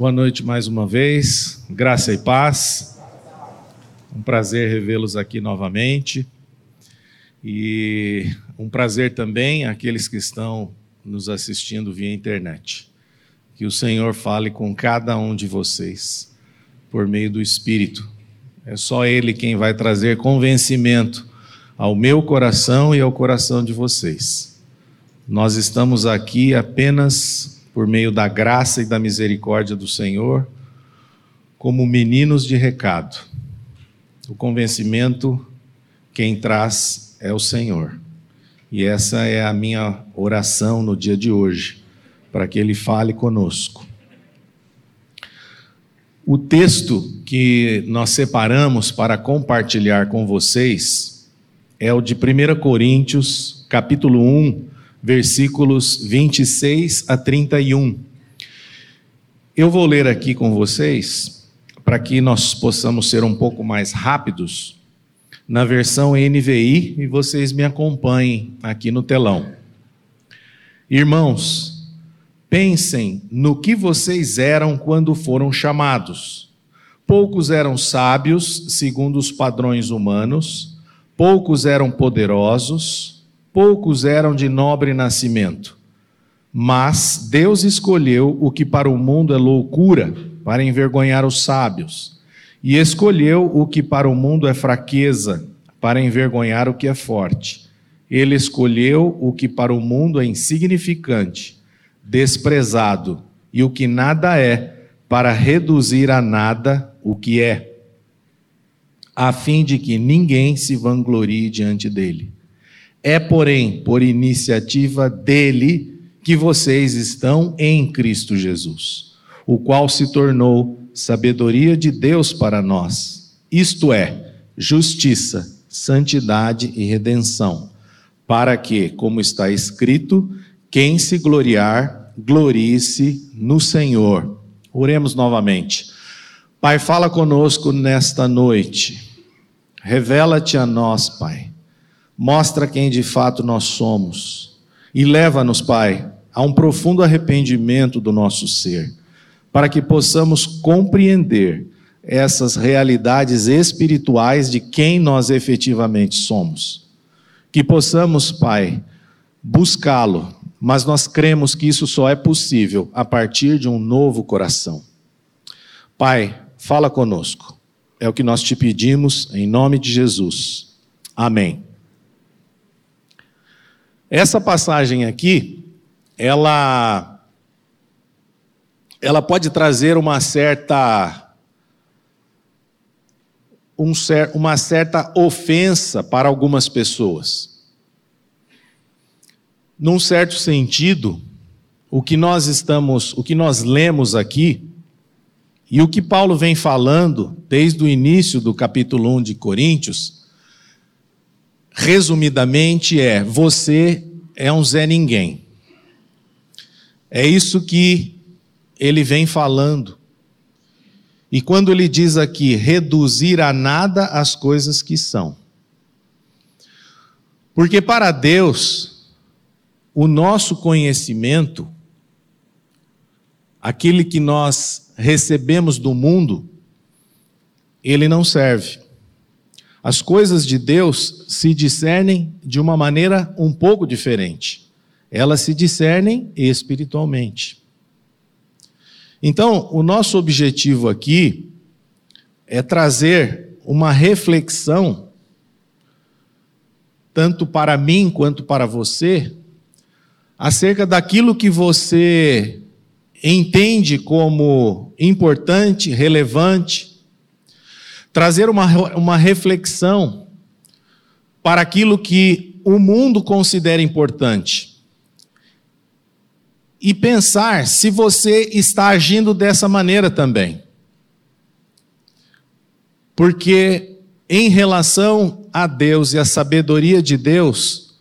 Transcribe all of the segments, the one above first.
Boa noite mais uma vez, graça e paz. Um prazer revê-los aqui novamente. E um prazer também aqueles que estão nos assistindo via internet. Que o Senhor fale com cada um de vocês por meio do Espírito. É só Ele quem vai trazer convencimento ao meu coração e ao coração de vocês. Nós estamos aqui apenas por meio da graça e da misericórdia do Senhor, como meninos de recado. O convencimento, quem traz é o Senhor. E essa é a minha oração no dia de hoje, para que Ele fale conosco. O texto que nós separamos para compartilhar com vocês é o de 1 Coríntios, capítulo 1, versículos 26 a 31. Eu vou ler aqui com vocês, para que nós possamos ser um pouco mais rápidos, na versão NVI, e vocês me acompanhem aqui no telão. Irmãos, pensem no que vocês eram quando foram chamados. Poucos eram sábios, segundo os padrões humanos, poucos eram poderosos, poucos eram de nobre nascimento. Mas Deus escolheu o que para o mundo é loucura, para envergonhar os sábios, e escolheu o que para o mundo é fraqueza, para envergonhar o que é forte. Ele escolheu o que para o mundo é insignificante, desprezado, e o que nada é, para reduzir a nada o que é, a fim de que ninguém se vanglorie diante dele. É, porém, por iniciativa dele que vocês estão em Cristo Jesus, o qual se tornou sabedoria de Deus para nós, isto é, justiça, santidade e redenção, para que, como está escrito, quem se gloriar, glorie-se no Senhor. Oremos novamente. Pai, fala conosco nesta noite. Revela-te a nós, Pai mostra quem de fato nós somos e leva-nos, Pai, a um profundo arrependimento do nosso ser, para que possamos compreender essas realidades espirituais de quem nós efetivamente somos. Que possamos, Pai, buscá-lo, mas nós cremos que isso só é possível a partir de um novo coração. Pai, fala conosco. É o que nós te pedimos em nome de Jesus. Amém. Essa passagem aqui, ela ela pode trazer uma certa um cer uma certa ofensa para algumas pessoas. Num certo sentido, o que nós estamos, o que nós lemos aqui, e o que Paulo vem falando desde o início do capítulo 1 de Coríntios, resumidamente, é: você é um Zé Ninguém. É isso que ele vem falando. E quando ele diz aqui, reduzir a nada as coisas que são. Porque para Deus, o nosso conhecimento, aquele que nós recebemos do mundo, ele não serve. As coisas de Deus se discernem de uma maneira um pouco diferente. Elas se discernem espiritualmente. Então, o nosso objetivo aqui é trazer uma reflexão, tanto para mim quanto para você, acerca daquilo que você entende como importante, relevante, trazer uma, uma reflexão para aquilo que o mundo considera importante. E pensar se você está agindo dessa maneira também. Porque em relação a Deus e a sabedoria de Deus,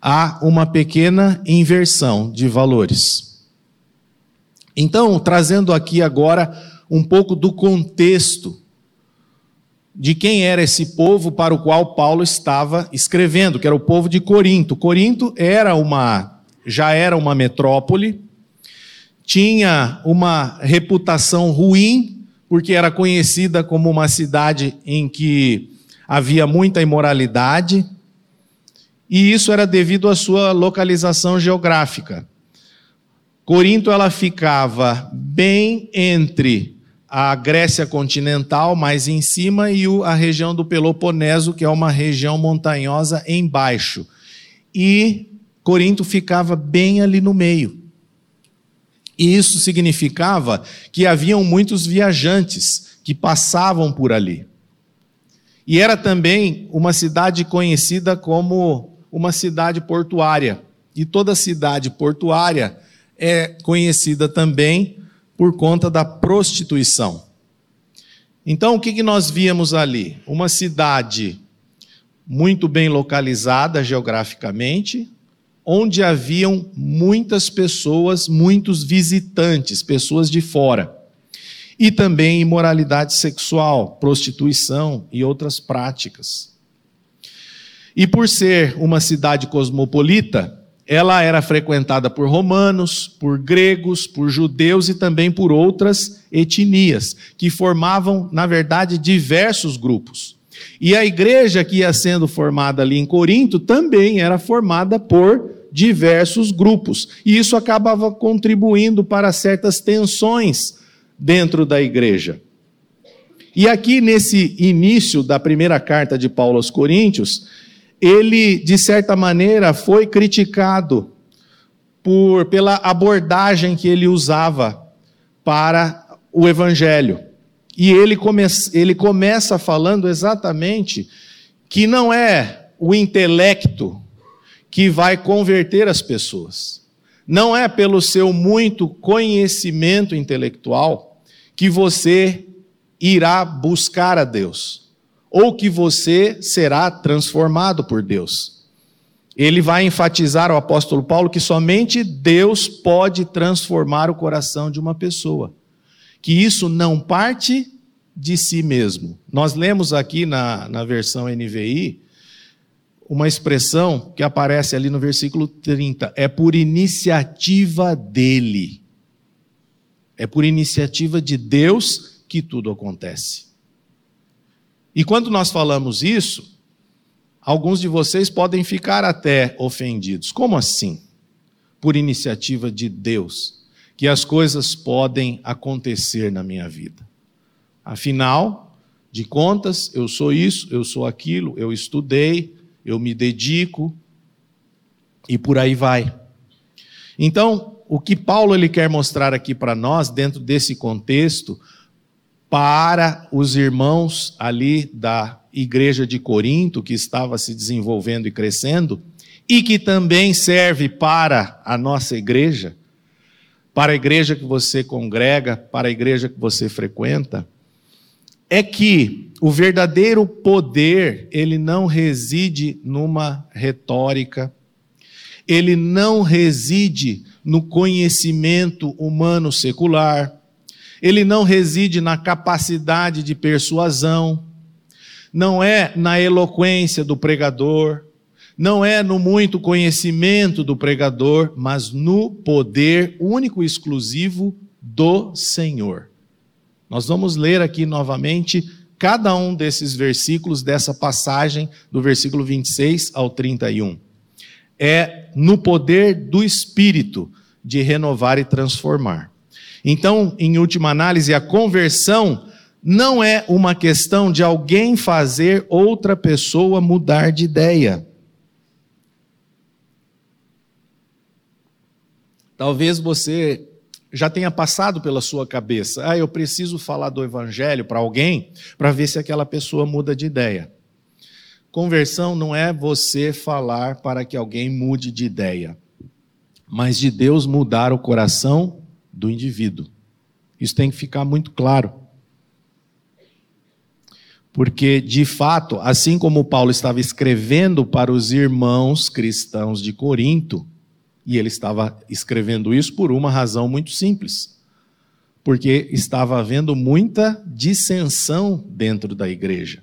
há uma pequena inversão de valores. Então, trazendo aqui agora um pouco do contexto de quem era esse povo para o qual Paulo estava escrevendo, que era o povo de Corinto. Corinto era uma já era uma metrópole, tinha uma reputação ruim, porque era conhecida como uma cidade em que havia muita imoralidade, e isso era devido à sua localização geográfica. Corinto ela ficava bem entre a Grécia continental, mais em cima, e a região do Peloponeso, que é uma região montanhosa embaixo. E Corinto ficava bem ali no meio. E isso significava que haviam muitos viajantes que passavam por ali. E era também uma cidade conhecida como uma cidade portuária. E toda cidade portuária é conhecida também por conta da prostituição. Então, o que, nós víamos ali? Uma cidade muito bem localizada geograficamente, onde haviam muitas pessoas, muitos visitantes, pessoas de fora. E também imoralidade sexual, prostituição e outras práticas. E por ser uma cidade cosmopolita, ela era frequentada por romanos, por gregos, por judeus e também por outras etnias, que formavam, na verdade, diversos grupos. E a igreja que ia sendo formada ali em Corinto também era formada por diversos grupos. E isso acabava contribuindo para certas tensões dentro da igreja. E aqui, nesse início da primeira carta de Paulo aos Coríntios, ele, de certa maneira, foi criticado por, pela abordagem que ele usava para o evangelho. E ele, come, ele começa falando exatamente que não é o intelecto que vai converter as pessoas. Não é pelo seu muito conhecimento intelectual que você irá buscar a Deus ou que você será transformado por Deus. Ele vai enfatizar o apóstolo Paulo que somente Deus pode transformar o coração de uma pessoa, que isso não parte de si mesmo. Nós lemos aqui na, na versão NVI uma expressão que aparece ali no versículo 30, é por iniciativa dele. É por iniciativa de Deus que tudo acontece. E quando nós falamos isso, alguns de vocês podem ficar até ofendidos. Como assim? Por iniciativa de Deus, que as coisas podem acontecer na minha vida. Afinal de contas, eu sou isso, eu sou aquilo, eu estudei, eu me dedico e por aí vai. Então, o que Paulo ele quer mostrar aqui para nós dentro desse contexto para os irmãos ali da igreja de Corinto, que estava se desenvolvendo e crescendo, e que também serve para a nossa igreja, para a igreja que você congrega, para a igreja que você frequenta, é que o verdadeiro poder, ele não reside numa retórica, ele não reside no conhecimento humano secular, ele não reside na capacidade de persuasão, não é na eloquência do pregador, não é no muito conhecimento do pregador, mas no poder único e exclusivo do Senhor. Nós vamos ler aqui novamente cada um desses versículos dessa passagem, do versículo 26 ao 31. É no poder do Espírito de renovar e transformar. Então, em última análise, a conversão não é uma questão de alguém fazer outra pessoa mudar de ideia. Talvez você já tenha passado pela sua cabeça, ah, eu preciso falar do evangelho para alguém para ver se aquela pessoa muda de ideia. Conversão não é você falar para que alguém mude de ideia, mas de Deus mudar o coração do indivíduo. Isso tem que ficar muito claro. Porque, de fato, assim como Paulo estava escrevendo para os irmãos cristãos de Corinto, e ele estava escrevendo isso por uma razão muito simples. Porque estava havendo muita dissensão dentro da igreja.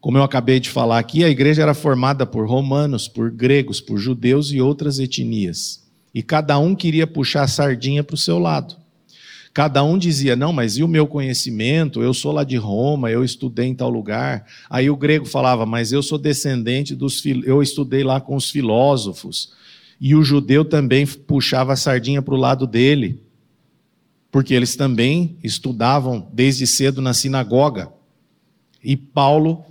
Como eu acabei de falar aqui, a igreja era formada por romanos, por gregos, por judeus e outras etnias. E cada um queria puxar a sardinha para o seu lado. Cada um dizia: Não, mas e o meu conhecimento? Eu sou lá de Roma, eu estudei em tal lugar. Aí o grego falava: Mas eu sou descendente dos. Eu estudei lá com os filósofos. E o judeu também puxava a sardinha para o lado dele, porque eles também estudavam desde cedo na sinagoga. E Paulo,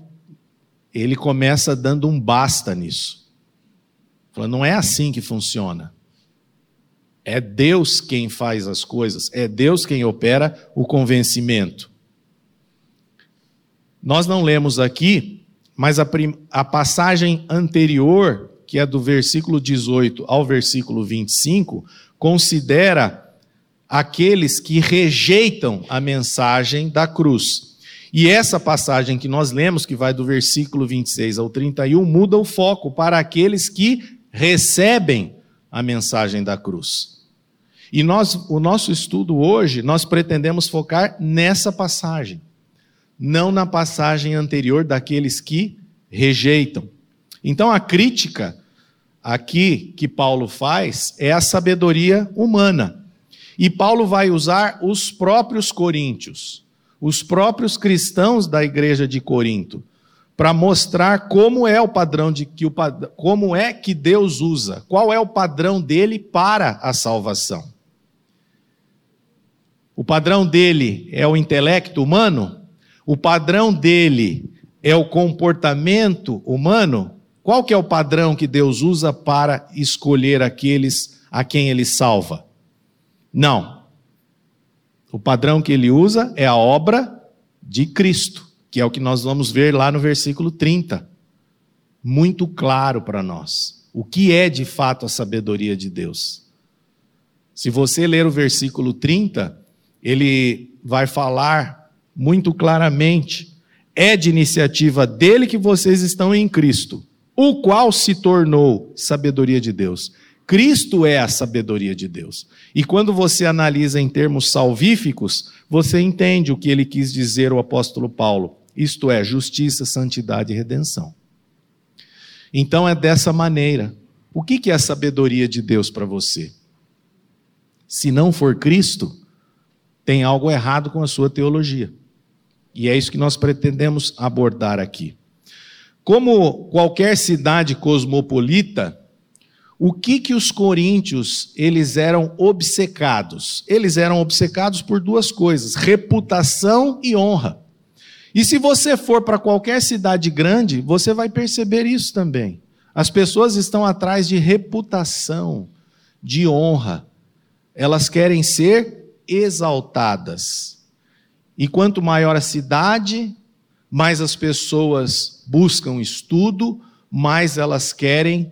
ele começa dando um basta nisso. Falando, não é assim que funciona. É Deus quem faz as coisas, é Deus quem opera o convencimento. Nós não lemos aqui, mas a, a, passagem anterior, que é do versículo 18 ao versículo 25, considera aqueles que rejeitam a mensagem da cruz. E essa passagem que nós lemos, que vai do versículo 26 ao 31, muda o foco para aqueles que recebem a mensagem da cruz. E nós, o nosso estudo hoje, nós pretendemos focar nessa passagem, não na passagem anterior daqueles que rejeitam. Então a crítica aqui que Paulo faz é a sabedoria humana. E Paulo vai usar os próprios coríntios, os próprios cristãos da igreja de Corinto, para mostrar como é o padrão de que o como é que Deus usa, qual é o padrão dele para a salvação. O padrão dele é o intelecto humano? O padrão dele é o comportamento humano? Qual que é o padrão que Deus usa para escolher aqueles a quem ele salva? Não. O padrão que ele usa é a obra de Cristo que é o que nós vamos ver lá no versículo 30. Muito claro para nós. O que é de fato a sabedoria de Deus? Se você ler o versículo 30, ele vai falar muito claramente: é de iniciativa dele que vocês estão em Cristo, o qual se tornou sabedoria de Deus. Cristo é a sabedoria de Deus. E quando você analisa em termos salvíficos, você entende o que ele quis dizer o apóstolo Paulo isto é, justiça, santidade e redenção. Então é dessa maneira. O que é a sabedoria de Deus para você? Se não for Cristo, tem algo errado com a sua teologia. E é isso que nós pretendemos abordar aqui. Como qualquer cidade cosmopolita, o que que os coríntios eles eram obcecados? Eles eram obcecados por duas coisas: reputação e honra. E se você for para qualquer cidade grande, você vai perceber isso também. As pessoas estão atrás de reputação, de honra. Elas querem ser exaltadas. E quanto maior a cidade, mais as pessoas buscam estudo, mais elas querem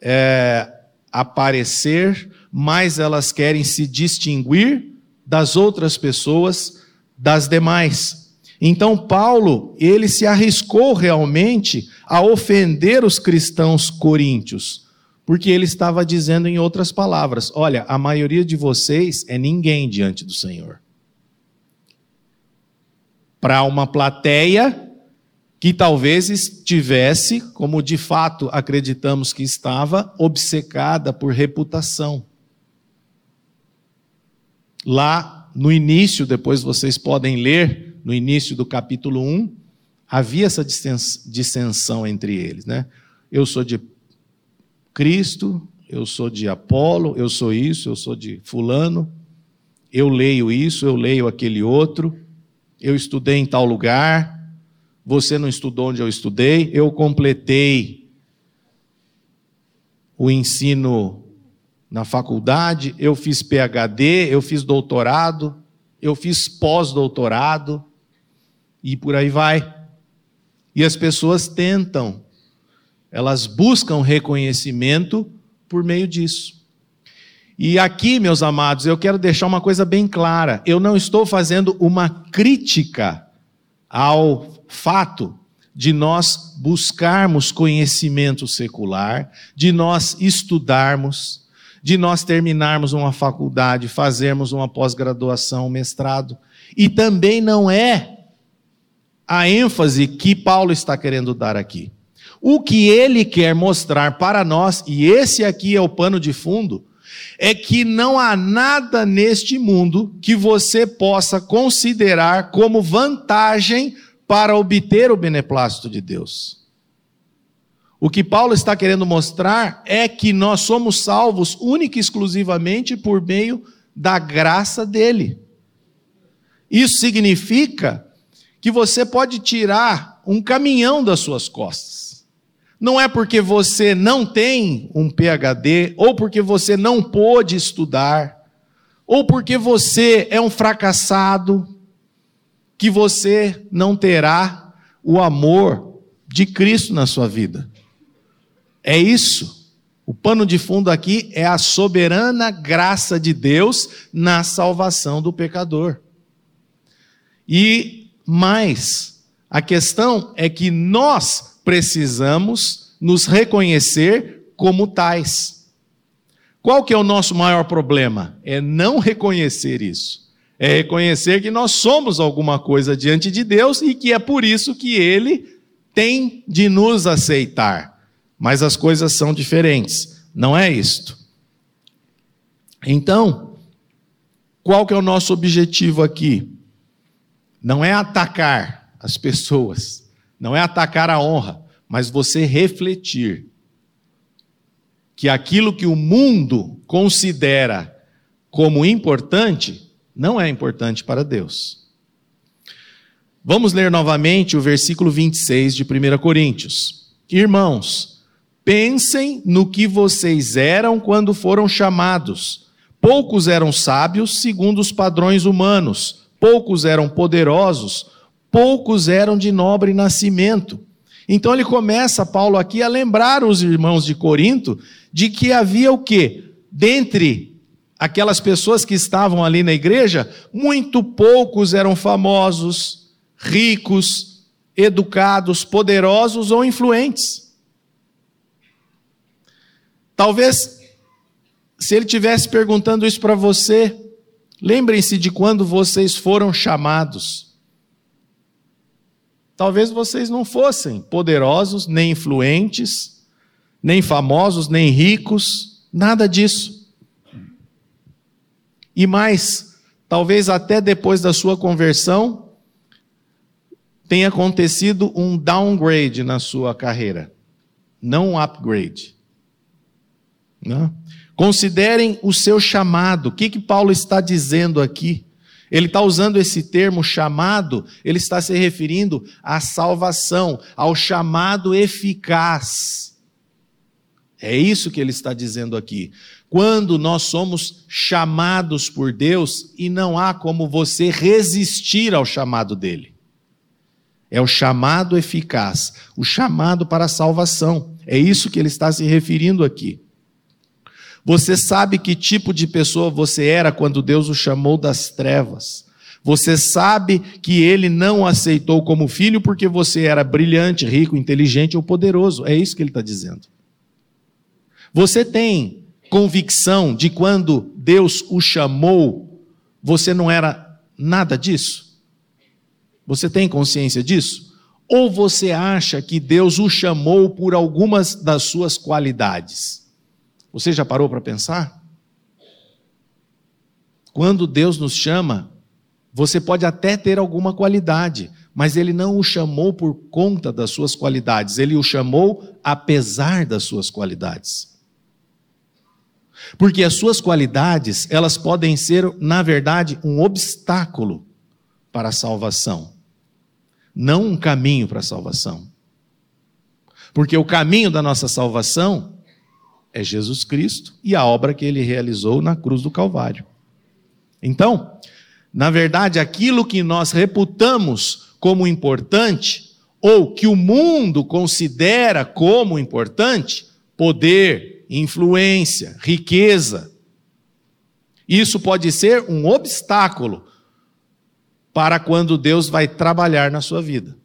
é, aparecer, mais elas querem se distinguir das outras pessoas, das demais. Então Paulo, ele se arriscou realmente a ofender os cristãos coríntios, porque ele estava dizendo em outras palavras: olha, a maioria de vocês é ninguém diante do Senhor. Para uma plateia que talvez estivesse, como de fato acreditamos que estava, obcecada por reputação. Lá no início, depois vocês podem ler, no início do capítulo 1, havia essa dissensão entre eles, né? Eu sou de Cristo, eu sou de Apolo, eu sou isso, eu sou de fulano, eu leio isso, eu leio aquele outro, eu estudei em tal lugar, você não estudou onde eu estudei, eu completei o ensino na faculdade, eu fiz PhD, eu fiz doutorado, eu fiz pós-doutorado, e por aí vai. E as pessoas tentam, elas buscam reconhecimento por meio disso. E aqui, meus amados, eu quero deixar uma coisa bem clara: eu não estou fazendo uma crítica ao fato de nós buscarmos conhecimento secular, de nós estudarmos, de nós terminarmos uma faculdade, fazermos uma pós-graduação, um mestrado. E também não é a ênfase que Paulo está querendo dar aqui. O que ele quer mostrar para nós, e esse aqui é o pano de fundo, é que não há nada neste mundo que você possa considerar como vantagem para obter o beneplácito de Deus. O que Paulo está querendo mostrar é que nós somos salvos única e exclusivamente por meio da graça dele. Isso significa que você pode tirar um caminhão das suas costas. Não é porque você não tem um PhD, ou porque você não pôde estudar, ou porque você é um fracassado, que você não terá o amor de Cristo na sua vida. É isso. O pano de fundo aqui é a soberana graça de Deus na salvação do pecador. E mais, a questão é que nós precisamos nos reconhecer como tais. Qual que é o nosso maior problema? É não reconhecer isso. É reconhecer que nós somos alguma coisa diante de Deus e que é por isso que ele tem de nos aceitar. Mas as coisas são diferentes. Não é isto. Então, qual que é o nosso objetivo aqui? Não é atacar as pessoas, não é atacar a honra, mas você refletir que aquilo que o mundo considera como importante não é importante para Deus. Vamos ler novamente o versículo 26 de 1 Coríntios. Irmãos, pensem no que vocês eram quando foram chamados. Poucos eram sábios segundo os padrões humanos poucos eram poderosos, poucos eram de nobre nascimento. Então ele começa, Paulo, aqui a lembrar os irmãos de Corinto de que havia o quê? Dentre aquelas pessoas que estavam ali na igreja, muito poucos eram famosos, ricos, educados, poderosos ou influentes. Talvez, se ele tivesse perguntando isso para você, Lembrem-se de quando vocês foram chamados. Talvez vocês não fossem poderosos, nem influentes, nem famosos, nem ricos, nada disso. E mais, talvez até depois da sua conversão, tenha acontecido um downgrade na sua carreira, não um upgrade. Não? Considerem o seu chamado. O que, que Paulo está dizendo aqui? Ele está usando esse termo chamado, ele está se referindo à salvação, ao chamado eficaz. É isso que ele está dizendo aqui. Quando nós somos chamados por Deus e não há como você resistir ao chamado dele. É o chamado eficaz, o chamado para a salvação. É isso que ele está se referindo aqui. Você sabe que tipo de pessoa você era quando Deus o chamou das trevas. Você sabe que ele não aceitou como filho porque você era brilhante, rico, inteligente ou poderoso. É isso que ele está dizendo. Você tem convicção de quando Deus o chamou, você não era nada disso? Você tem consciência disso? Ou você acha que Deus o chamou por algumas das suas qualidades? Você já parou para pensar? Quando Deus nos chama, você pode até ter alguma qualidade, mas Ele não o chamou por conta das suas qualidades, Ele o chamou apesar das suas qualidades. Porque as suas qualidades, elas podem ser, na verdade, um obstáculo para a salvação, não um caminho para a salvação. Porque o caminho da nossa salvação é Jesus Cristo e a obra que ele realizou na cruz do Calvário. Então, na verdade, aquilo que nós reputamos como importante, ou que o mundo considera como importante, poder, influência, riqueza, isso pode ser um obstáculo para quando Deus vai trabalhar na sua vida.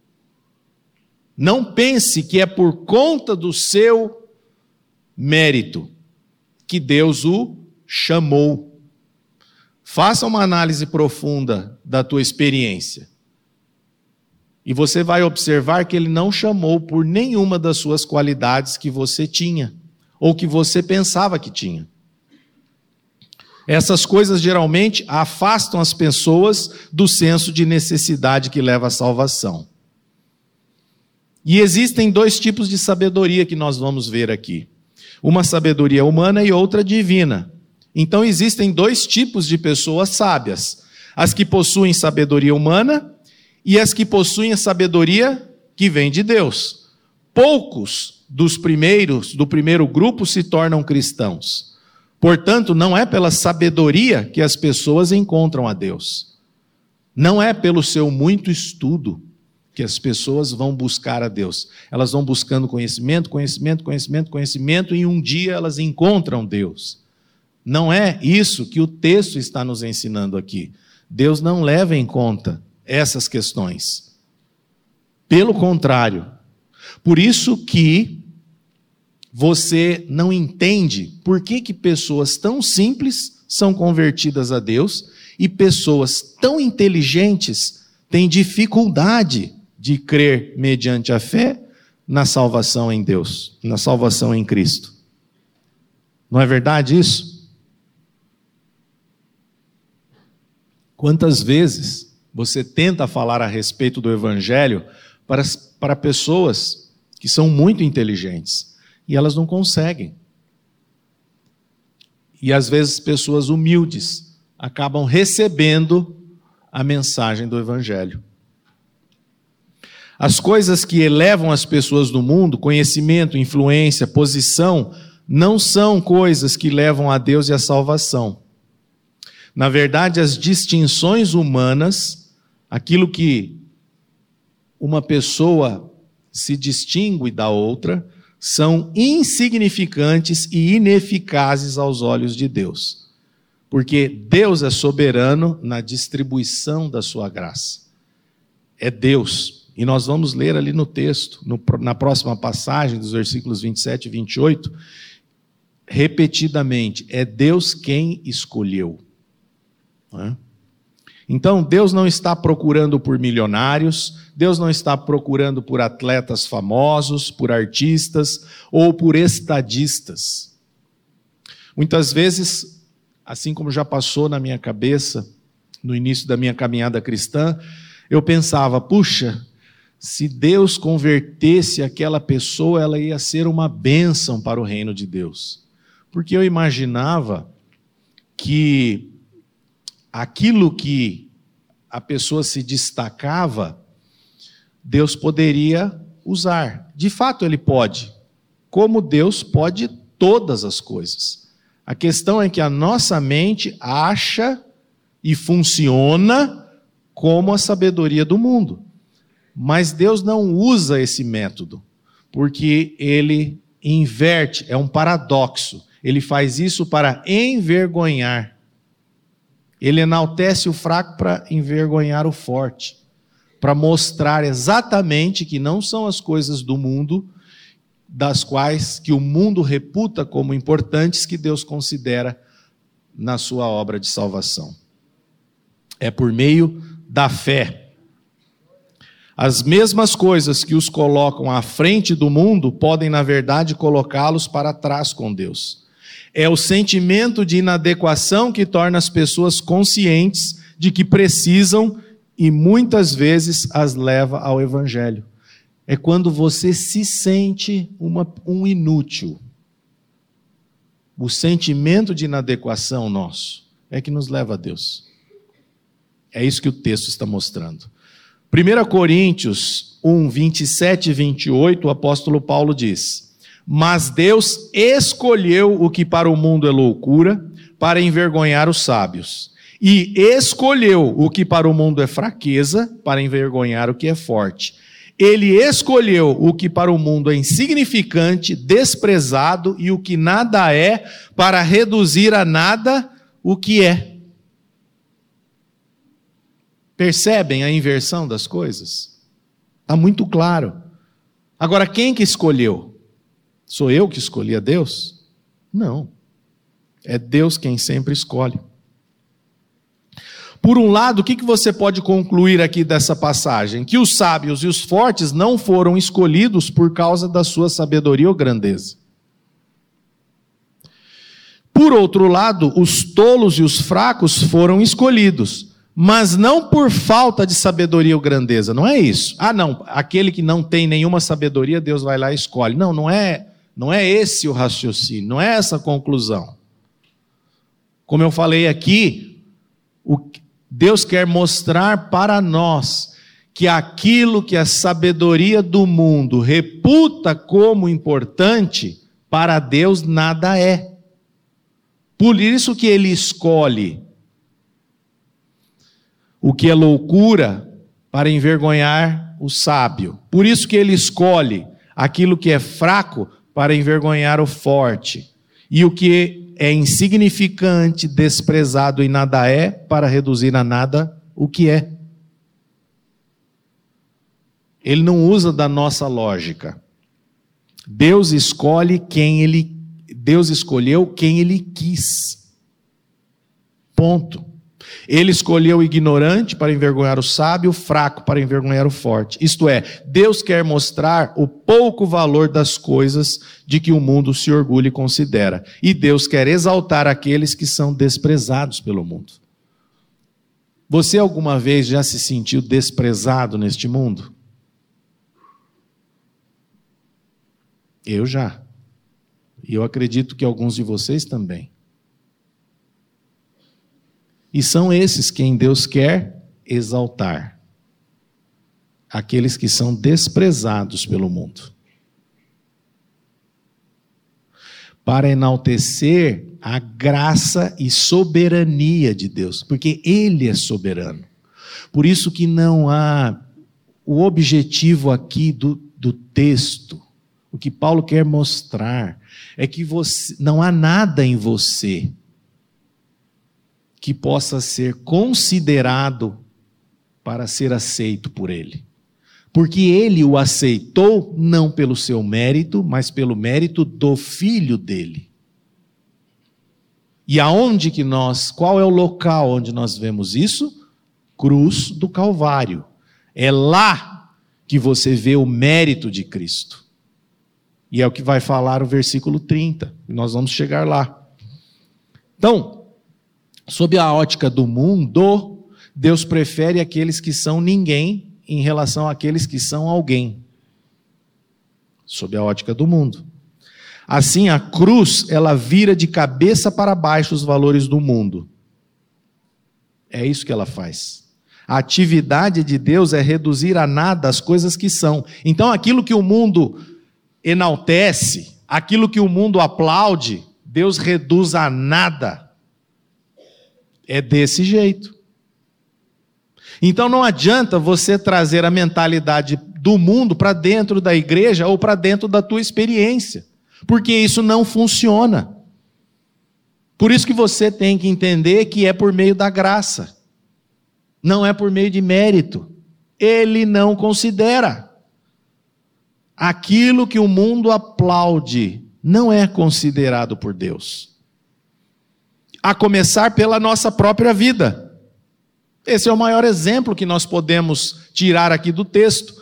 Não pense que é por conta do seu mérito que Deus o chamou. Faça uma análise profunda da tua experiência. E você vai observar que ele não chamou por nenhuma das suas qualidades que você tinha ou que você pensava que tinha. Essas coisas geralmente afastam as pessoas do senso de necessidade que leva à salvação. E existem dois tipos de sabedoria que nós vamos ver aqui: uma sabedoria humana e outra divina. Então existem dois tipos de pessoas sábias: as que possuem sabedoria humana e as que possuem a sabedoria que vem de Deus. Poucos dos primeiros, do primeiro grupo, se tornam cristãos. Portanto, não é pela sabedoria que as pessoas encontram a Deus. Não é pelo seu muito estudo que as pessoas vão buscar a Deus. Elas vão buscando conhecimento, conhecimento, conhecimento, conhecimento, e um dia elas encontram Deus. Não é isso que o texto está nos ensinando aqui. Deus não leva em conta essas questões. Pelo contrário. Por isso que você não entende por que, que pessoas tão simples são convertidas a Deus e pessoas tão inteligentes têm dificuldade de crer mediante a fé na salvação em Deus, na salvação em Cristo. Não é verdade isso? Quantas vezes você tenta falar a respeito do Evangelho para, para pessoas que são muito inteligentes? e elas não conseguem. E às vezes pessoas humildes acabam recebendo a mensagem do Evangelho. As coisas que elevam as pessoas do mundo, conhecimento, influência, posição, não são coisas que levam a Deus e a salvação. Na verdade, as distinções humanas, aquilo que uma pessoa se distingue da outra, são insignificantes e ineficazes aos olhos de Deus. Porque Deus é soberano na distribuição da sua graça. É Deus. E nós vamos ler ali no texto, no, na próxima passagem, dos versículos 27 e 28, repetidamente: é Deus quem escolheu. É? Então, Deus não está procurando por milionários, Deus não está procurando por atletas famosos, por artistas ou por estadistas. Muitas vezes, assim como já passou na minha cabeça, no início da minha caminhada cristã, eu pensava, puxa, se Deus convertesse aquela pessoa, ela ia ser uma bênção para o reino de Deus. Porque eu imaginava que aquilo que a pessoa se destacava, Deus poderia usar. De fato, ele pode. Como Deus pode todas as coisas. A questão é que a nossa mente acha e funciona como a sabedoria do mundo. Mas Deus não usa esse método, porque ele inverte, é um paradoxo. Ele faz isso para envergonhar ele enaltece o fraco para envergonhar o forte, para mostrar exatamente que não são as coisas do mundo, das quais que o mundo reputa como importantes, que Deus considera na sua obra de salvação. É por meio da fé. As mesmas coisas que os colocam à frente do mundo podem, na verdade, colocá-los para trás com Deus. É o sentimento de inadequação que torna as pessoas conscientes de que precisam e muitas vezes as leva ao Evangelho. É quando você se sente uma, um inútil. O sentimento de inadequação nosso é que nos leva a Deus. É isso que o texto está mostrando. 1 Coríntios 1, 27 e 28, o apóstolo Paulo diz. Mas Deus escolheu o que para o mundo é loucura, para envergonhar os sábios. E escolheu o que para o mundo é fraqueza, para envergonhar o que é forte. Ele escolheu o que para o mundo é insignificante, desprezado e o que nada é, para reduzir a nada o que é. Percebem a inversão das coisas? Está muito claro. Agora, quem que escolheu? Sou eu que escolhi a Deus? Não. É Deus quem sempre escolhe. Por um lado, o que você pode concluir aqui dessa passagem? Que os sábios e os fortes não foram escolhidos por causa da sua sabedoria ou grandeza. Por outro lado, os tolos e os fracos foram escolhidos, mas não por falta de sabedoria ou grandeza, não é isso. Ah, não, aquele que não tem nenhuma sabedoria, Deus vai lá e escolhe. Não, não é, não é esse o raciocínio, não é essa a conclusão. Como eu falei aqui, Deus quer mostrar para nós que aquilo que a sabedoria do mundo reputa como importante, para Deus nada é. Por isso que ele escolhe o que é loucura para envergonhar o sábio. Por isso que ele escolhe aquilo que é fraco para envergonhar o forte. E o que é insignificante, desprezado e nada é, para reduzir a nada o que é. Ele não usa da nossa lógica. Deus escolhe quem ele Deus escolheu quem ele quis. Ponto. Ele escolheu o ignorante para envergonhar o sábio, o fraco para envergonhar o forte. Isto é, Deus quer mostrar o pouco valor das coisas de que o mundo se orgulha e considera. E Deus quer exaltar aqueles que são desprezados pelo mundo. Você alguma vez já se sentiu desprezado neste mundo? Eu já. E eu acredito que alguns de vocês também. E são esses quem Deus quer exaltar aqueles que são desprezados pelo mundo. Para enaltecer a graça e soberania de Deus, porque Ele é soberano. Por isso que não há o objetivo aqui do, do texto o que Paulo quer mostrar é que você, não há nada em você que possa ser considerado para ser aceito por ele. Porque ele o aceitou não pelo seu mérito, mas pelo mérito do filho dele. E aonde que nós, qual é o local onde nós vemos isso? Cruz do Calvário. É lá que você vê o mérito de Cristo. E é o que vai falar o versículo 30. Nós vamos chegar lá. Então, sob a ótica do mundo, Deus prefere aqueles que são ninguém em relação àqueles que são alguém. Sob a ótica do mundo. Assim, a cruz, ela vira de cabeça para baixo os valores do mundo. É isso que ela faz. A atividade de Deus é reduzir a nada as coisas que são. Então, aquilo que o mundo enaltece, aquilo que o mundo aplaude, Deus reduz a nada. É desse jeito. Então não adianta você trazer a mentalidade do mundo para dentro da igreja ou para dentro da tua experiência, porque isso não funciona. Por isso que você tem que entender que é por meio da graça, não é por meio de mérito. Ele não considera. Aquilo que o mundo aplaude não é considerado por Deus. A começar pela nossa própria vida. Esse é o maior exemplo que nós podemos tirar aqui do texto.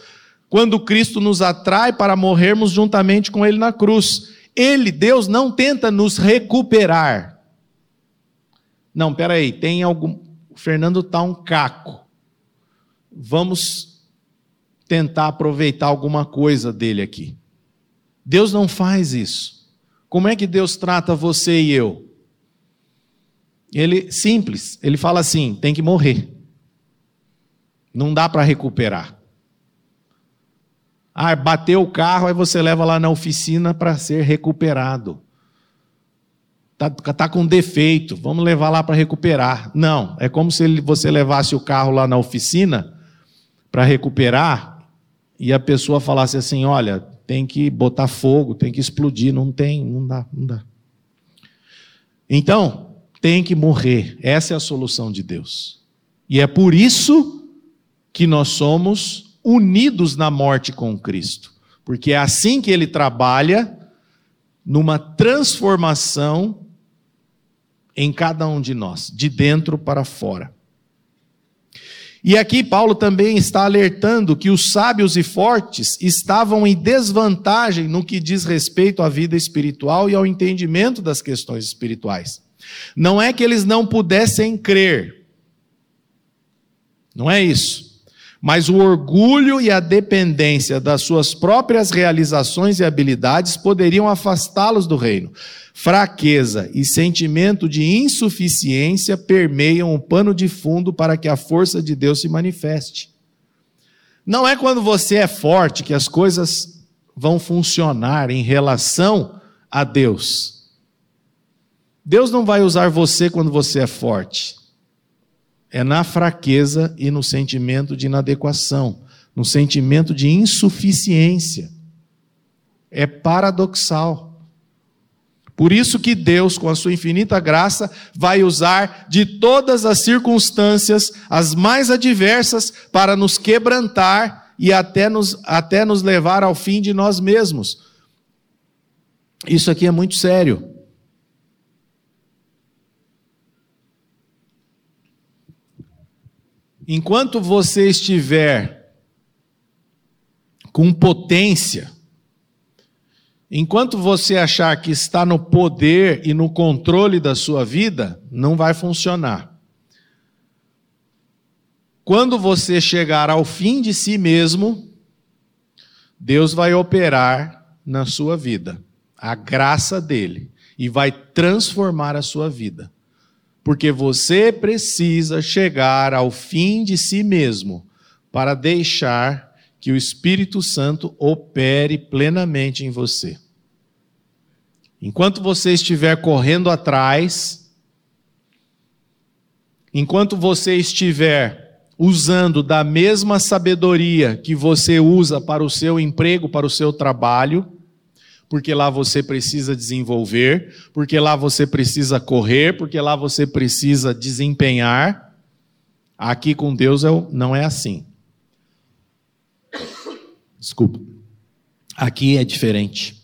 Quando Cristo nos atrai para morrermos juntamente com Ele na cruz. Ele, Deus, não tenta nos recuperar. Não, peraí, tem algum. O Fernando está um caco. Vamos tentar aproveitar alguma coisa dele aqui. Deus não faz isso. Como é que Deus trata você e eu? Ele simples, ele fala assim: tem que morrer. Não dá para recuperar. Ah, bateu o carro, aí você leva lá na oficina para ser recuperado. Tá, tá com defeito, vamos levar lá para recuperar. Não, é como se você levasse o carro lá na oficina para recuperar e a pessoa falasse assim: olha, tem que botar fogo, tem que explodir, não tem, não dá, não dá. Então, tem que morrer. Essa é a solução de Deus. E é por isso que nós somos unidos na morte com Cristo. Porque é assim que ele trabalha numa transformação em cada um de nós, de dentro para fora. E aqui Paulo também está alertando que os sábios e fortes estavam em desvantagem no que diz respeito à vida espiritual e ao entendimento das questões espirituais. Não é que eles não pudessem crer, não é isso. Mas o orgulho e a dependência das suas próprias realizações e habilidades poderiam afastá-los do reino. Fraqueza e sentimento de insuficiência permeiam o pano de fundo para que a força de Deus se manifeste. Não é quando você é forte que as coisas vão funcionar em relação a Deus. Deus não vai usar você quando você é forte. É na fraqueza e no sentimento de inadequação, no sentimento de insuficiência. É paradoxal. Por isso que Deus, com a sua infinita graça, vai usar de todas as circunstâncias, as mais adversas, para nos quebrantar e até nos, até nos levar ao fim de nós mesmos. Isso aqui é muito sério. Enquanto você estiver com potência, Enquanto você achar que está no poder e no controle da sua vida, não vai funcionar. Quando você chegar ao fim de si mesmo, Deus vai operar na sua vida, a graça dele, e vai transformar a sua vida. Porque você precisa chegar ao fim de si mesmo para deixar que o Espírito Santo opere plenamente em você. Enquanto você estiver correndo atrás, enquanto você estiver usando da mesma sabedoria que você usa para o seu emprego, para o seu trabalho, porque lá você precisa desenvolver, porque lá você precisa correr, porque lá você precisa desempenhar. Aqui com Deus não é assim. Desculpa. Aqui é diferente.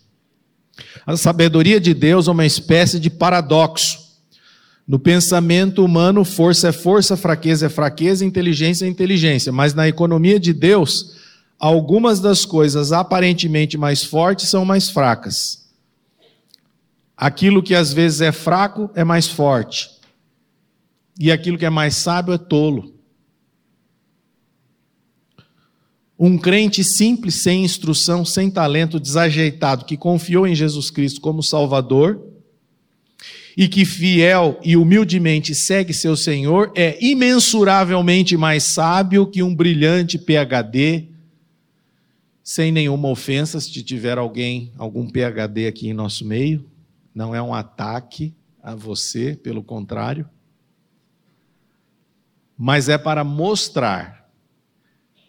A sabedoria de Deus é uma espécie de paradoxo. No pensamento humano, força é força, fraqueza é fraqueza, inteligência é inteligência. Mas na economia de Deus, algumas das coisas aparentemente mais fortes são mais fracas. Aquilo que às vezes é fraco é mais forte. E aquilo que é mais sábio é tolo. Um crente simples, sem instrução, sem talento, desajeitado, que confiou em Jesus Cristo como Salvador e que fiel e humildemente segue seu Senhor, é imensuravelmente mais sábio que um brilhante PhD. Sem nenhuma ofensa, se tiver alguém, algum PhD aqui em nosso meio, não é um ataque a você, pelo contrário, mas é para mostrar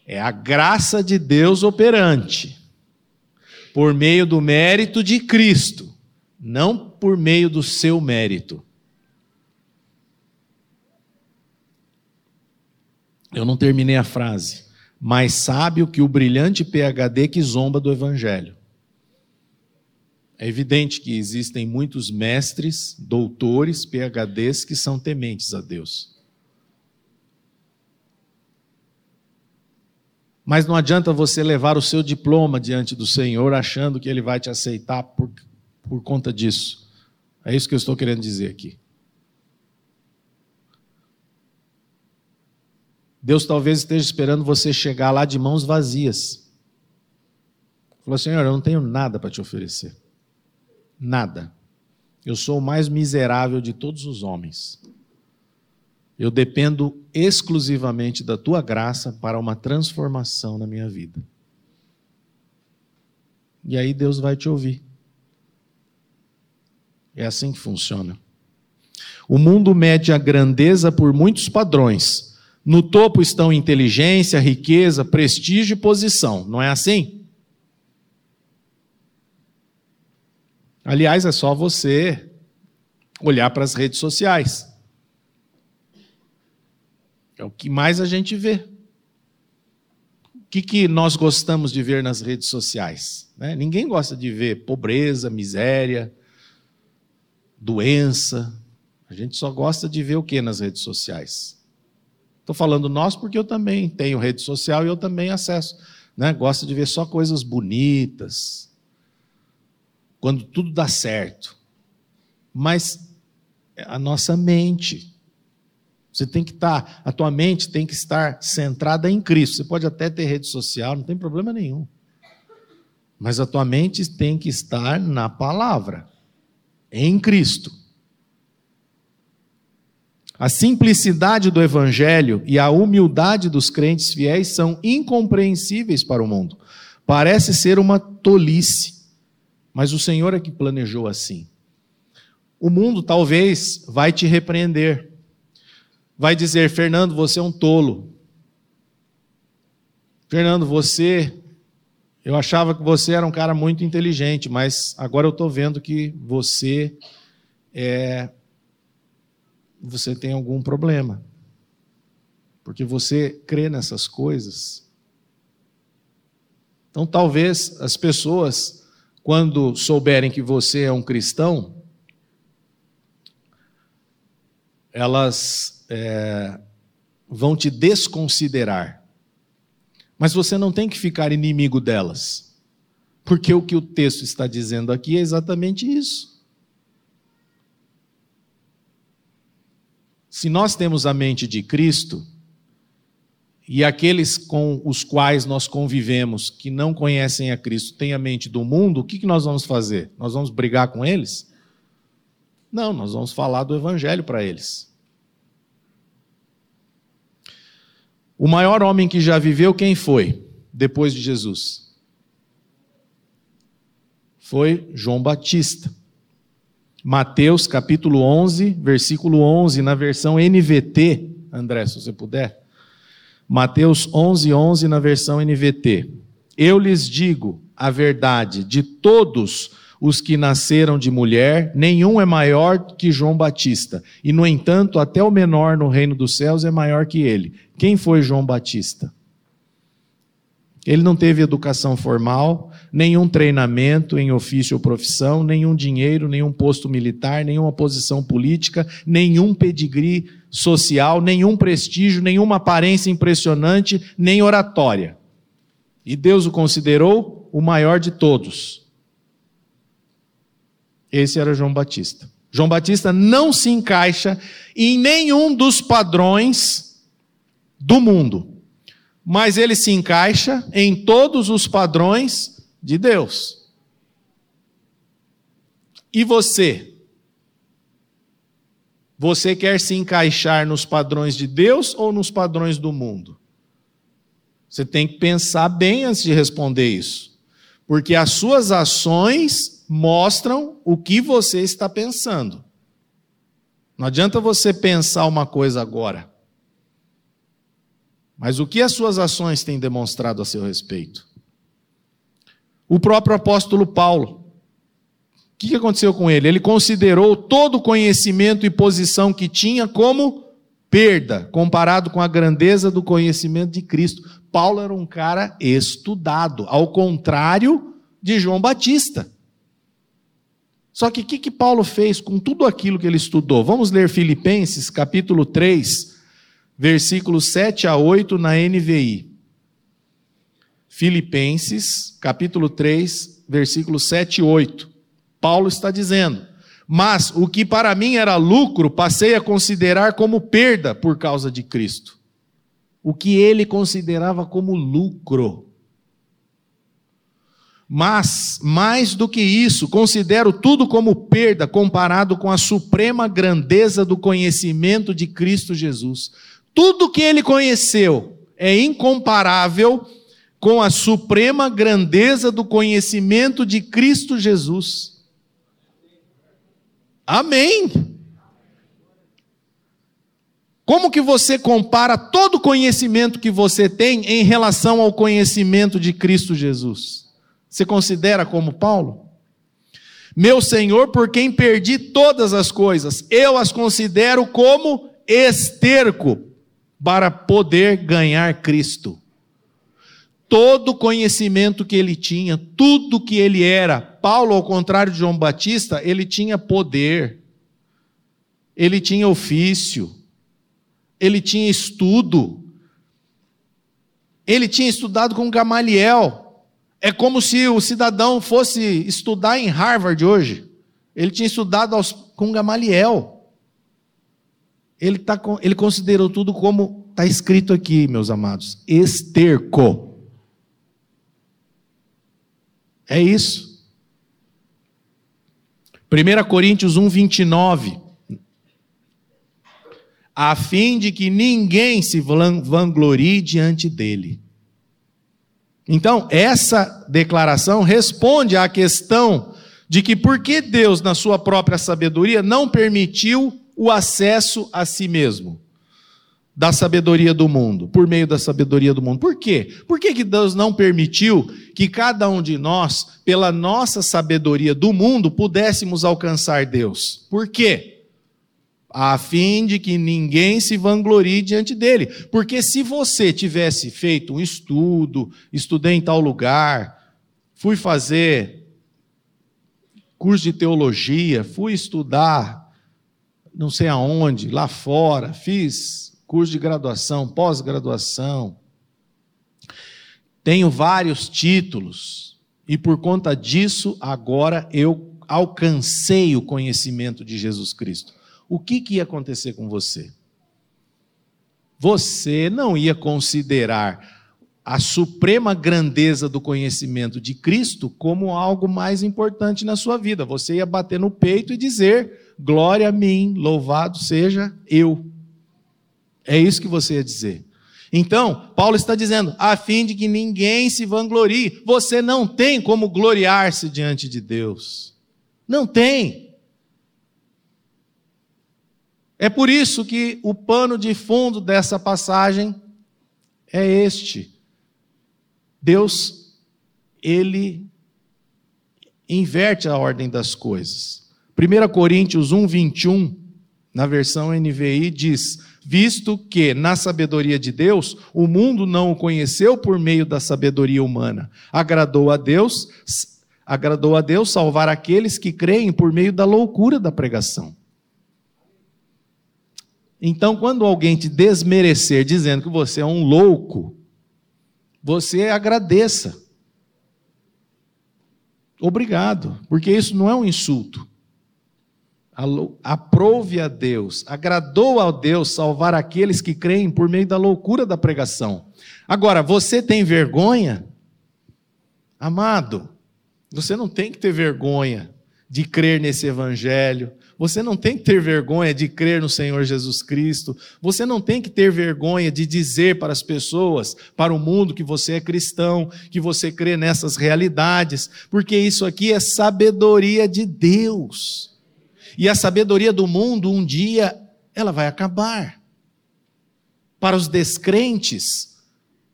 é a graça de Deus operante, por meio do mérito de Cristo, não por meio do seu mérito. Eu não terminei a frase. Mais sábio que o brilhante PhD que zomba do Evangelho. É evidente que existem muitos mestres, doutores, PhDs que são tementes a Deus. Mas não adianta você levar o seu diploma diante do Senhor achando que Ele vai te aceitar por, por conta disso. É isso que eu estou querendo dizer aqui. Deus talvez esteja esperando você chegar lá de mãos vazias. Falou, Senhor, eu não tenho nada para te oferecer. Nada. Eu sou o mais miserável de todos os homens. Eu dependo exclusivamente da tua graça para uma transformação na minha vida. E aí Deus vai te ouvir. É assim que funciona. O mundo mede a grandeza por muitos padrões. No topo estão inteligência, riqueza, prestígio e posição. Não é assim? Aliás, é só você olhar para as redes sociais. É o que mais a gente vê. O que, que nós gostamos de ver nas redes sociais? Né? Ninguém gosta de ver pobreza, miséria, doença. A gente só gosta de ver o que nas redes sociais? Estou falando nós porque eu também tenho rede social e eu também acesso. Né? Gosto de ver só coisas bonitas, quando tudo dá certo. Mas a nossa mente, você tem que estar, a tua mente tem que estar centrada em Cristo. Você pode até ter rede social, não tem problema nenhum. Mas a tua mente tem que estar na palavra, em Cristo. A simplicidade do evangelho e a humildade dos crentes fiéis são incompreensíveis para o mundo. Parece ser uma tolice, mas o Senhor é que planejou assim. O mundo talvez vai te repreender. Vai dizer: "Fernando, você é um tolo. Fernando, você eu achava que você era um cara muito inteligente, mas agora eu estou vendo que você é você tem algum problema. Porque você crê nessas coisas. Então, talvez as pessoas, quando souberem que você é um cristão, elas é, vão te desconsiderar. Mas você não tem que ficar inimigo delas. Porque o que o texto está dizendo aqui é exatamente isso. Se nós temos a mente de Cristo, e aqueles com os quais nós convivemos, que não conhecem a Cristo, têm a mente do mundo, o que nós vamos fazer? Nós vamos brigar com eles? Não, nós vamos falar do Evangelho para eles. O maior homem que já viveu, quem foi? Depois de Jesus? Foi João Batista. Mateus capítulo 11, versículo 11, na versão NVT, André, se você puder. Mateus 11, 11, na versão NVT. Eu lhes digo a verdade, de todos os que nasceram de mulher, nenhum é maior que João Batista. E, no entanto, até o menor no reino dos céus é maior que ele. Quem foi João Batista? Ele não teve educação formal, nenhum treinamento em ofício ou profissão, nenhum dinheiro, nenhum posto militar, nenhuma posição política, nenhum pedigree social, nenhum prestígio, nenhuma aparência impressionante, nem oratória. E Deus o considerou o maior de todos. Esse era João Batista. João Batista não se encaixa em nenhum dos padrões do mundo mas ele se encaixa em todos os padrões de Deus. E você? Você quer se encaixar nos padrões de Deus ou nos padrões do mundo? Você tem que pensar bem antes de responder isso, porque as suas ações mostram o que você está pensando. Não adianta você pensar uma coisa agora. Mas o que as suas ações têm demonstrado a seu respeito? O próprio apóstolo Paulo. O que aconteceu com ele? Ele considerou todo o conhecimento e posição que tinha como perda, comparado com a grandeza do conhecimento de Cristo. Paulo era um cara estudado, ao contrário de João Batista. Só que o que, que Paulo fez com tudo aquilo que ele estudou? Vamos ler Filipenses, capítulo 3, versículos 7 a 8 na NVI. Filipenses, capítulo 3, versículos 7 e 8. Paulo está dizendo: Mas o que para mim era lucro, passei a considerar como perda por causa de Cristo. O que ele considerava como lucro. Mas, mais do que isso, considero tudo como perda comparado com a suprema grandeza do conhecimento de Cristo Jesus tudo que ele conheceu é incomparável com a suprema grandeza do conhecimento de Cristo Jesus. Amém. Como que você compara todo o conhecimento que você tem em relação ao conhecimento de Cristo Jesus? Você considera como Paulo? Meu Senhor, por quem perdi todas as coisas, eu as considero como esterco para poder ganhar Cristo. Todo o conhecimento que ele tinha, tudo que ele era, Paulo, ao contrário de João Batista, ele tinha poder, ele tinha ofício, ele tinha estudo, ele tinha estudado com Gamaliel. É como se o cidadão fosse estudar em Harvard hoje. Ele tinha estudado aos, com Gamaliel. Ele, tá, ele considerou tudo como está escrito aqui, meus amados: esterco. É isso. 1 Coríntios 1, 29. A fim de que ninguém se vanglorie diante dele. Então, essa declaração responde à questão de que por que Deus, na sua própria sabedoria, não permitiu o acesso a si mesmo da sabedoria do mundo, por meio da sabedoria do mundo. Por quê? Por que, que Deus não permitiu que cada um de nós, pela nossa sabedoria do mundo, pudéssemos alcançar Deus? Por quê? A fim de que ninguém se vanglorie diante dele. Porque se você tivesse feito um estudo, estudei em tal lugar, fui fazer curso de teologia, fui estudar não sei aonde, lá fora, fiz curso de graduação, pós-graduação, tenho vários títulos, e por conta disso, agora eu alcancei o conhecimento de Jesus Cristo. O que, que ia acontecer com você? Você não ia considerar a suprema grandeza do conhecimento de Cristo como algo mais importante na sua vida. Você ia bater no peito e dizer: glória a mim, louvado seja eu. É isso que você ia dizer. Então, Paulo está dizendo, a fim de que ninguém se vanglorie, você não tem como gloriar-se diante de Deus. Não tem. É por isso que o pano de fundo dessa passagem é este. Deus, ele inverte a ordem das coisas. 1 Coríntios 1, 21, na versão NVI, diz: Visto que, na sabedoria de Deus, o mundo não o conheceu por meio da sabedoria humana, agradou a Deus, agradou a Deus salvar aqueles que creem por meio da loucura da pregação. Então, quando alguém te desmerecer dizendo que você é um louco, você agradeça. Obrigado, porque isso não é um insulto aprove a Deus, agradou a Deus salvar aqueles que creem por meio da loucura da pregação. Agora, você tem vergonha? Amado, você não tem que ter vergonha de crer nesse evangelho. Você não tem que ter vergonha de crer no Senhor Jesus Cristo. Você não tem que ter vergonha de dizer para as pessoas, para o mundo, que você é cristão, que você crê nessas realidades, porque isso aqui é sabedoria de Deus. E a sabedoria do mundo, um dia, ela vai acabar. Para os descrentes,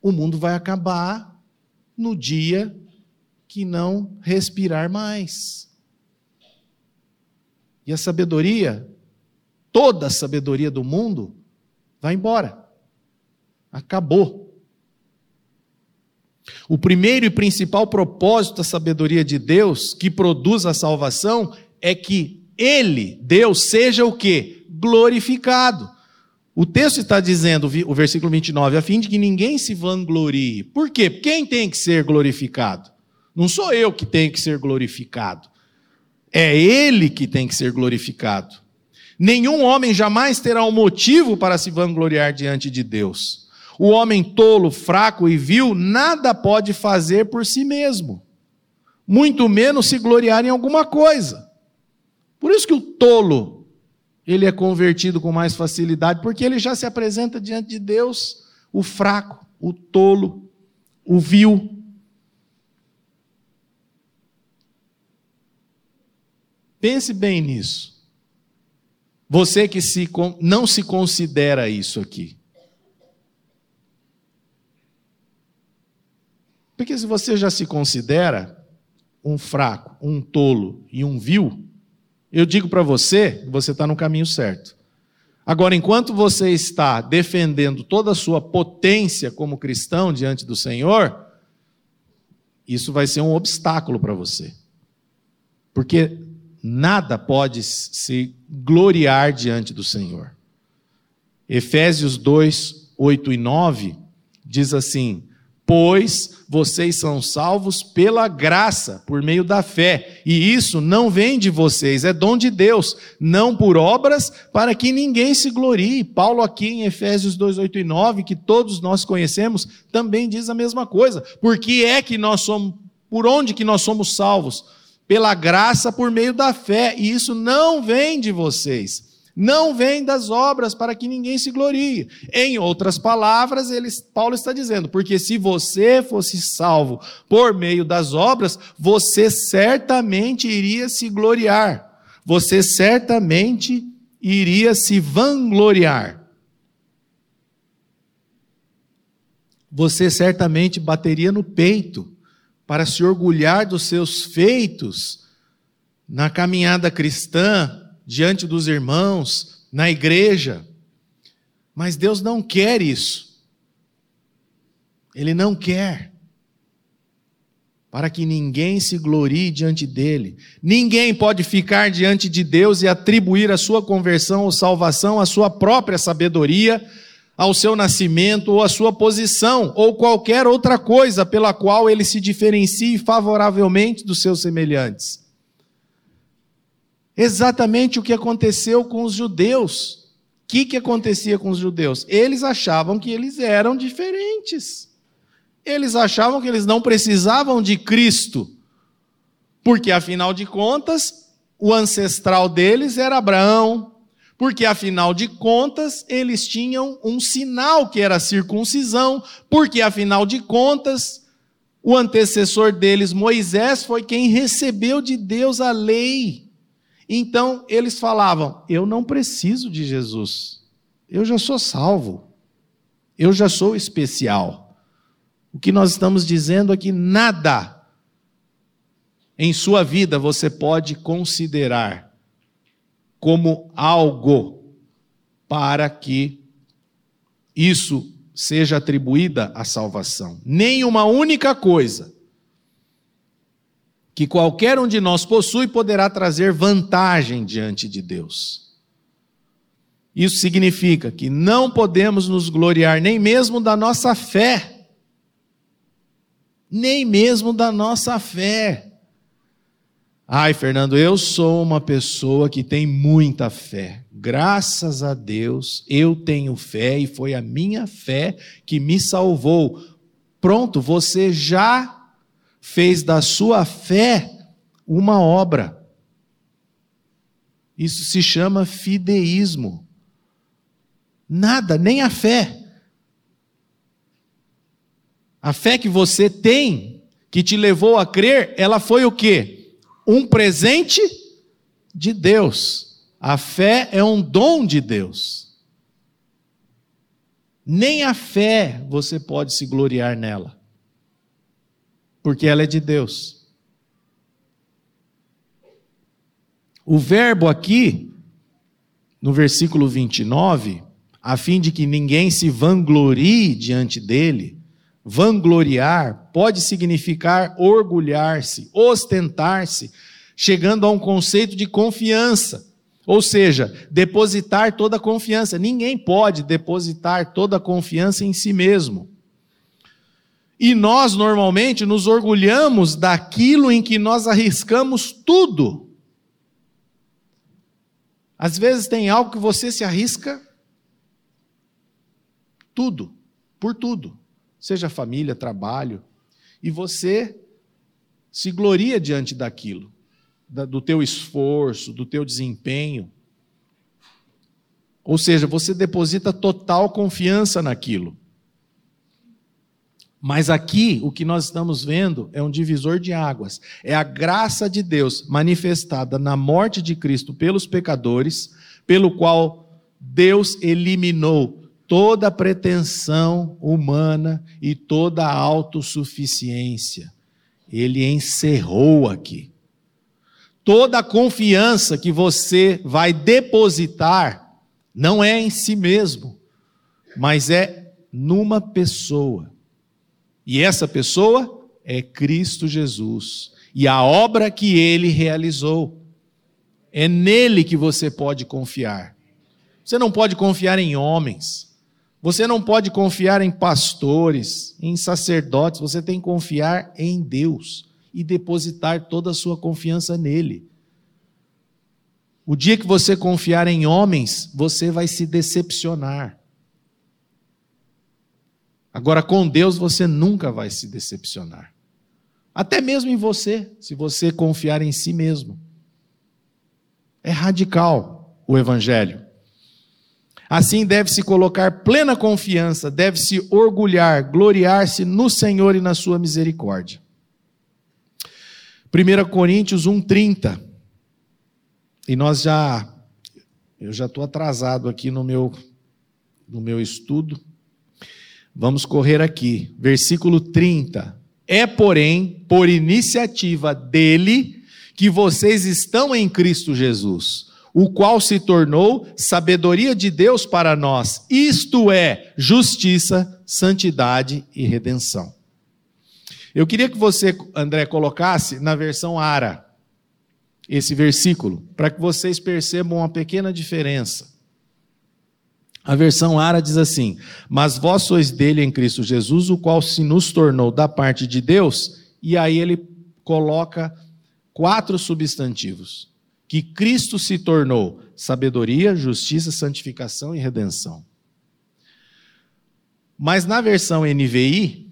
o mundo vai acabar no dia que não respirar mais. E a sabedoria, toda a sabedoria do mundo, vai embora. Acabou. O primeiro e principal propósito da sabedoria de Deus, que produz a salvação, é que ele, Deus, seja o que? Glorificado. O texto está dizendo, o versículo 29, a fim de que ninguém se vanglorie. Por quê? Quem tem que ser glorificado? Não sou eu que tenho que ser glorificado. É Ele que tem que ser glorificado. Nenhum homem jamais terá um motivo para se vangloriar diante de Deus. O homem tolo, fraco e vil nada pode fazer por si mesmo, muito menos se gloriar em alguma coisa. Por isso que o tolo, ele é convertido com mais facilidade, porque ele já se apresenta diante de Deus, o fraco, o tolo, o vil. Pense bem nisso. Você que se, não se considera isso aqui. Porque se você já se considera um fraco, um tolo e um vil, eu digo para você, você está no caminho certo. Agora, enquanto você está defendendo toda a sua potência como cristão diante do Senhor, isso vai ser um obstáculo para você. Porque nada pode se gloriar diante do Senhor. Efésios 2, 8 e 9 diz assim: Pois vocês são salvos pela graça, por meio da fé, e isso não vem de vocês, é dom de Deus, não por obras, para que ninguém se glorie. Paulo, aqui em Efésios 2, 8 e 9, que todos nós conhecemos, também diz a mesma coisa. Por que é que nós somos, por onde que nós somos salvos? Pela graça, por meio da fé, e isso não vem de vocês não vem das obras para que ninguém se glorie. Em outras palavras, ele, Paulo está dizendo, porque se você fosse salvo por meio das obras, você certamente iria se gloriar. Você certamente iria se vangloriar. Você certamente bateria no peito para se orgulhar dos seus feitos na caminhada cristã, diante dos irmãos, na igreja. Mas Deus não quer isso. Ele não quer. Para que ninguém se glorie diante dele. Ninguém pode ficar diante de Deus e atribuir a sua conversão ou salvação à sua própria sabedoria, ao seu nascimento ou à sua posição, ou qualquer outra coisa pela qual ele se diferencie favoravelmente dos seus semelhantes. Exatamente o que aconteceu com os judeus. O que, que acontecia com os judeus? Eles achavam que eles eram diferentes. Eles achavam que eles não precisavam de Cristo, porque afinal de contas, o ancestral deles era Abraão, porque afinal de contas, eles tinham um sinal que era a circuncisão, porque afinal de contas, o antecessor deles, Moisés, foi quem recebeu de Deus a lei. Então eles falavam: Eu não preciso de Jesus, eu já sou salvo, eu já sou especial. O que nós estamos dizendo é que nada em sua vida você pode considerar como algo para que isso seja atribuída à salvação. Nem uma única coisa que qualquer um de nós possui poderá trazer vantagem diante de Deus. Isso significa que não podemos nos gloriar nem mesmo da nossa fé, nem mesmo da nossa fé. Ai, Fernando, eu sou uma pessoa que tem muita fé. Graças a Deus, eu tenho fé e foi a minha fé que me salvou. Pronto, você já fez da sua fé uma obra. Isso se chama fideísmo. Nada, nem a fé. A fé que você tem, que te levou a crer, ela foi o quê? Um presente de Deus. A fé é um dom de Deus. Nem a fé você pode se gloriar nela porque ela é de Deus. O verbo aqui, no versículo 29, a fim de que ninguém se vanglorie diante dele, vangloriar pode significar orgulhar-se, ostentar-se, chegando a um conceito de confiança. Ou seja, depositar toda a confiança. Ninguém pode depositar toda a confiança em si mesmo. E nós normalmente nos orgulhamos daquilo em que nós arriscamos tudo. Às vezes tem algo que você se arrisca tudo, por tudo, seja família, trabalho, e você se gloria diante daquilo, do teu esforço, do teu desempenho. Ou seja, você deposita total confiança naquilo. Mas aqui o que nós estamos vendo é um divisor de águas. É a graça de Deus manifestada na morte de Cristo pelos pecadores, pelo qual Deus eliminou toda pretensão humana e toda autossuficiência. Ele encerrou aqui. Toda confiança que você vai depositar não é em si mesmo, mas é numa pessoa. E essa pessoa é Cristo Jesus. E a obra que ele realizou. É nele que você pode confiar. Você não pode confiar em homens. Você não pode confiar em pastores, em sacerdotes. Você tem que confiar em Deus e depositar toda a sua confiança nele. O dia que você confiar em homens, você vai se decepcionar. Agora, com Deus, você nunca vai se decepcionar. Até mesmo em você, se você confiar em si mesmo. É radical o Evangelho. Assim deve-se colocar plena confiança, deve-se orgulhar, gloriar-se no Senhor e na sua misericórdia. 1 Coríntios 1,30. E nós já, eu já estou atrasado aqui no meu, no meu estudo. Vamos correr aqui. Versículo 30. É, porém, por iniciativa dele que vocês estão em Cristo Jesus o qual se tornou sabedoria de Deus para nós, isto é, justiça, santidade e redenção. Eu queria que você, André, colocasse na versão Ara esse versículo, para que vocês percebam uma pequena diferença. A versão Ara diz assim: Mas vós sois dele em Cristo Jesus, o qual se nos tornou da parte de Deus, e aí ele coloca quatro substantivos que Cristo se tornou sabedoria, justiça, santificação e redenção. Mas na versão NVI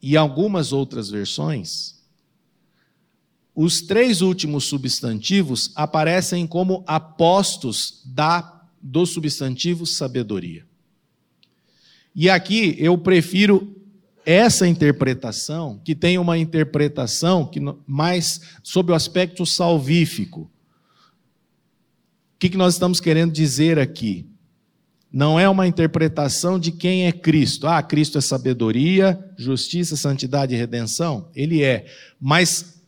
e algumas outras versões, os três últimos substantivos aparecem como apostos da do substantivo sabedoria. E aqui eu prefiro essa interpretação, que tem uma interpretação que mais sob o aspecto salvífico. O que, que nós estamos querendo dizer aqui? Não é uma interpretação de quem é Cristo. Ah, Cristo é sabedoria, justiça, santidade e redenção. Ele é. Mas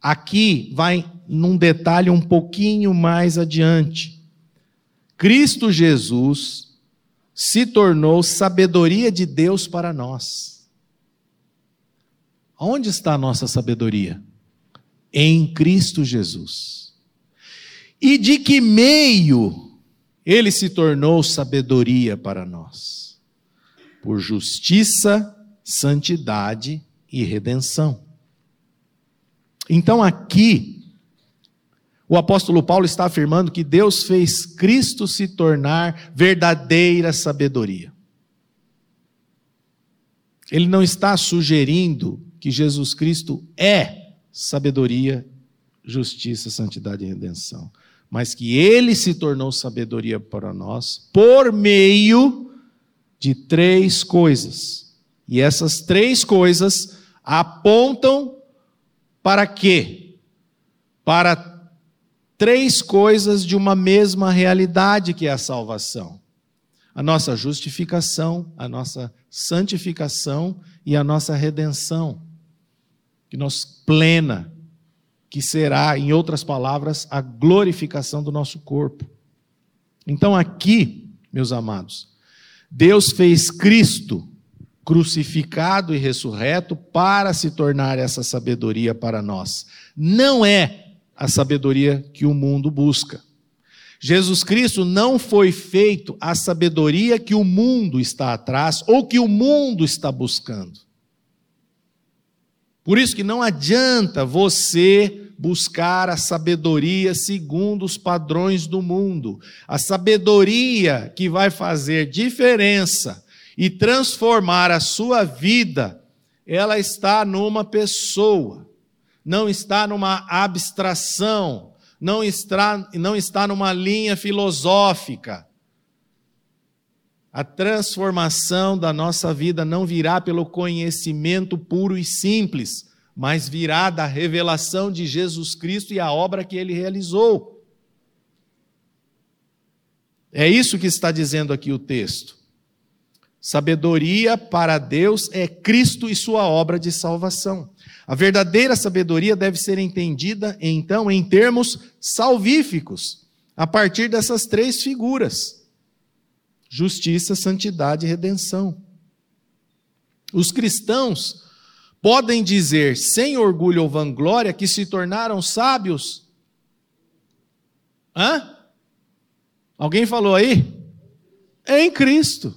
aqui vai num detalhe um pouquinho mais adiante. Cristo Jesus se tornou sabedoria de Deus para nós. Onde está a nossa sabedoria? Em Cristo Jesus. E de que meio ele se tornou sabedoria para nós? Por justiça, santidade e redenção. Então aqui, o apóstolo Paulo está afirmando que Deus fez Cristo se tornar verdadeira sabedoria. Ele não está sugerindo que Jesus Cristo é sabedoria, justiça, santidade e redenção, mas que ele se tornou sabedoria para nós por meio de três coisas. E essas três coisas apontam para quê? Para três coisas de uma mesma realidade que é a salvação: a nossa justificação, a nossa santificação e a nossa redenção que nós plena, que será, em outras palavras, a glorificação do nosso corpo. Então aqui, meus amados, Deus fez Cristo crucificado e ressurreto para se tornar essa sabedoria para nós. Não é a sabedoria que o mundo busca. Jesus Cristo não foi feito a sabedoria que o mundo está atrás ou que o mundo está buscando. Por isso que não adianta você buscar a sabedoria segundo os padrões do mundo. A sabedoria que vai fazer diferença e transformar a sua vida, ela está numa pessoa, não está numa abstração, não está, não está numa linha filosófica. A transformação da nossa vida não virá pelo conhecimento puro e simples, mas virá da revelação de Jesus Cristo e a obra que ele realizou. É isso que está dizendo aqui o texto. Sabedoria para Deus é Cristo e sua obra de salvação. A verdadeira sabedoria deve ser entendida, então, em termos salvíficos, a partir dessas três figuras justiça, santidade e redenção. Os cristãos podem dizer, sem orgulho ou vanglória, que se tornaram sábios. Hã? Alguém falou aí? Em Cristo.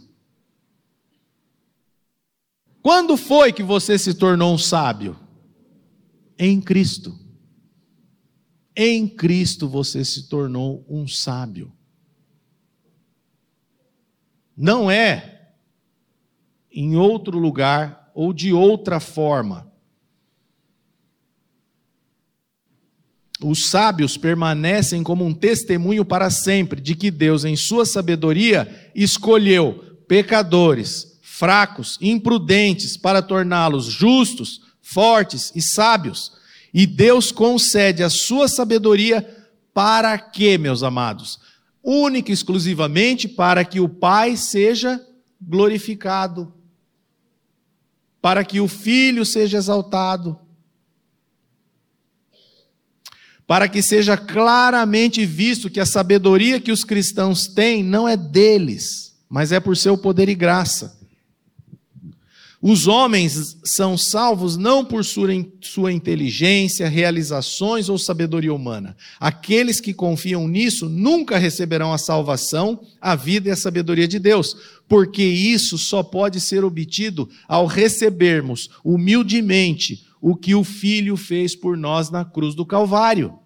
Quando foi que você se tornou um sábio? Em Cristo. Em Cristo você se tornou um sábio. Não é em outro lugar ou de outra forma. Os sábios permanecem como um testemunho para sempre de que Deus, em sua sabedoria, escolheu pecadores, fracos, imprudentes, para torná-los justos, fortes e sábios. E Deus concede a sua sabedoria para quê, meus amados? Única e exclusivamente para que o Pai seja glorificado, para que o Filho seja exaltado para que seja claramente visto que a sabedoria que os cristãos têm não é deles, mas é por seu poder e graça. Os homens são salvos não por sua inteligência, realizações ou sabedoria humana. Aqueles que confiam nisso nunca receberão a salvação, a vida e a sabedoria de Deus, porque isso só pode ser obtido ao recebermos humildemente o que o Filho fez por nós na cruz do Calvário.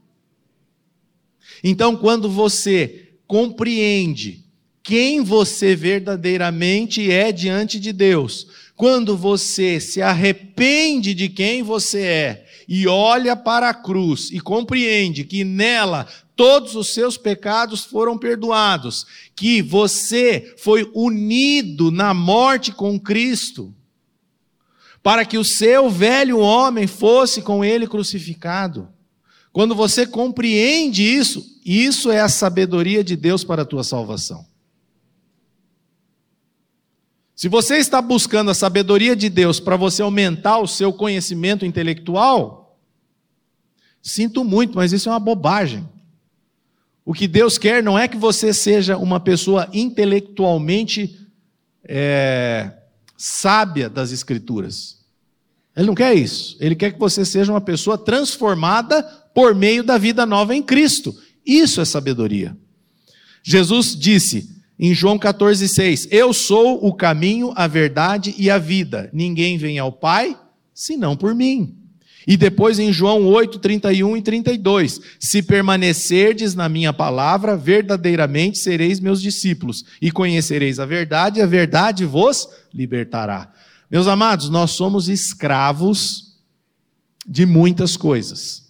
Então, quando você compreende quem você verdadeiramente é diante de Deus, quando você se arrepende de quem você é e olha para a cruz e compreende que nela todos os seus pecados foram perdoados, que você foi unido na morte com Cristo, para que o seu velho homem fosse com ele crucificado. Quando você compreende isso, isso é a sabedoria de Deus para a tua salvação. Se você está buscando a sabedoria de Deus para você aumentar o seu conhecimento intelectual, sinto muito, mas isso é uma bobagem. O que Deus quer não é que você seja uma pessoa intelectualmente é, sábia das Escrituras. Ele não quer isso. Ele quer que você seja uma pessoa transformada por meio da vida nova em Cristo. Isso é sabedoria. Jesus disse em João 14,6: Eu sou o caminho, a verdade e a vida. Ninguém vem ao Pai senão por mim. E depois em João 8, 31 e 32: Se permanecerdes na minha palavra, verdadeiramente sereis meus discípulos, e conhecereis a verdade, e a verdade vos libertará. Meus amados, nós somos escravos de muitas coisas.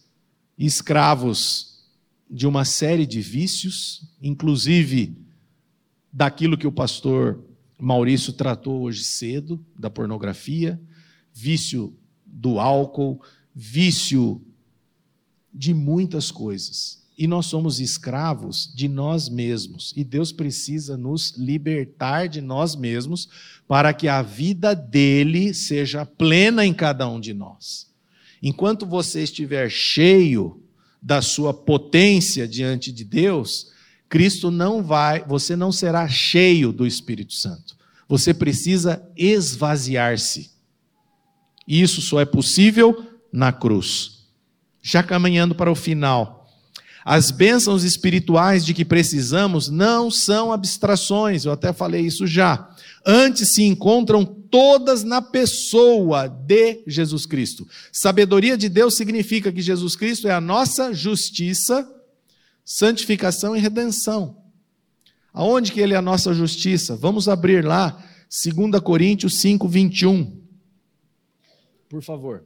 Escravos de uma série de vícios, inclusive daquilo que o pastor Maurício tratou hoje cedo, da pornografia, vício do álcool, vício de muitas coisas. E nós somos escravos de nós mesmos. E Deus precisa nos libertar de nós mesmos para que a vida dele seja plena em cada um de nós. Enquanto você estiver cheio da sua potência diante de Deus, Cristo não vai, você não será cheio do Espírito Santo. Você precisa esvaziar-se. Isso só é possível na cruz. Já caminhando para o final, as bênçãos espirituais de que precisamos não são abstrações, eu até falei isso já. Antes se encontram todas na pessoa de Jesus Cristo. Sabedoria de Deus significa que Jesus Cristo é a nossa justiça, santificação e redenção. Aonde que ele é a nossa justiça? Vamos abrir lá, 2 Coríntios 5, 21. Por favor.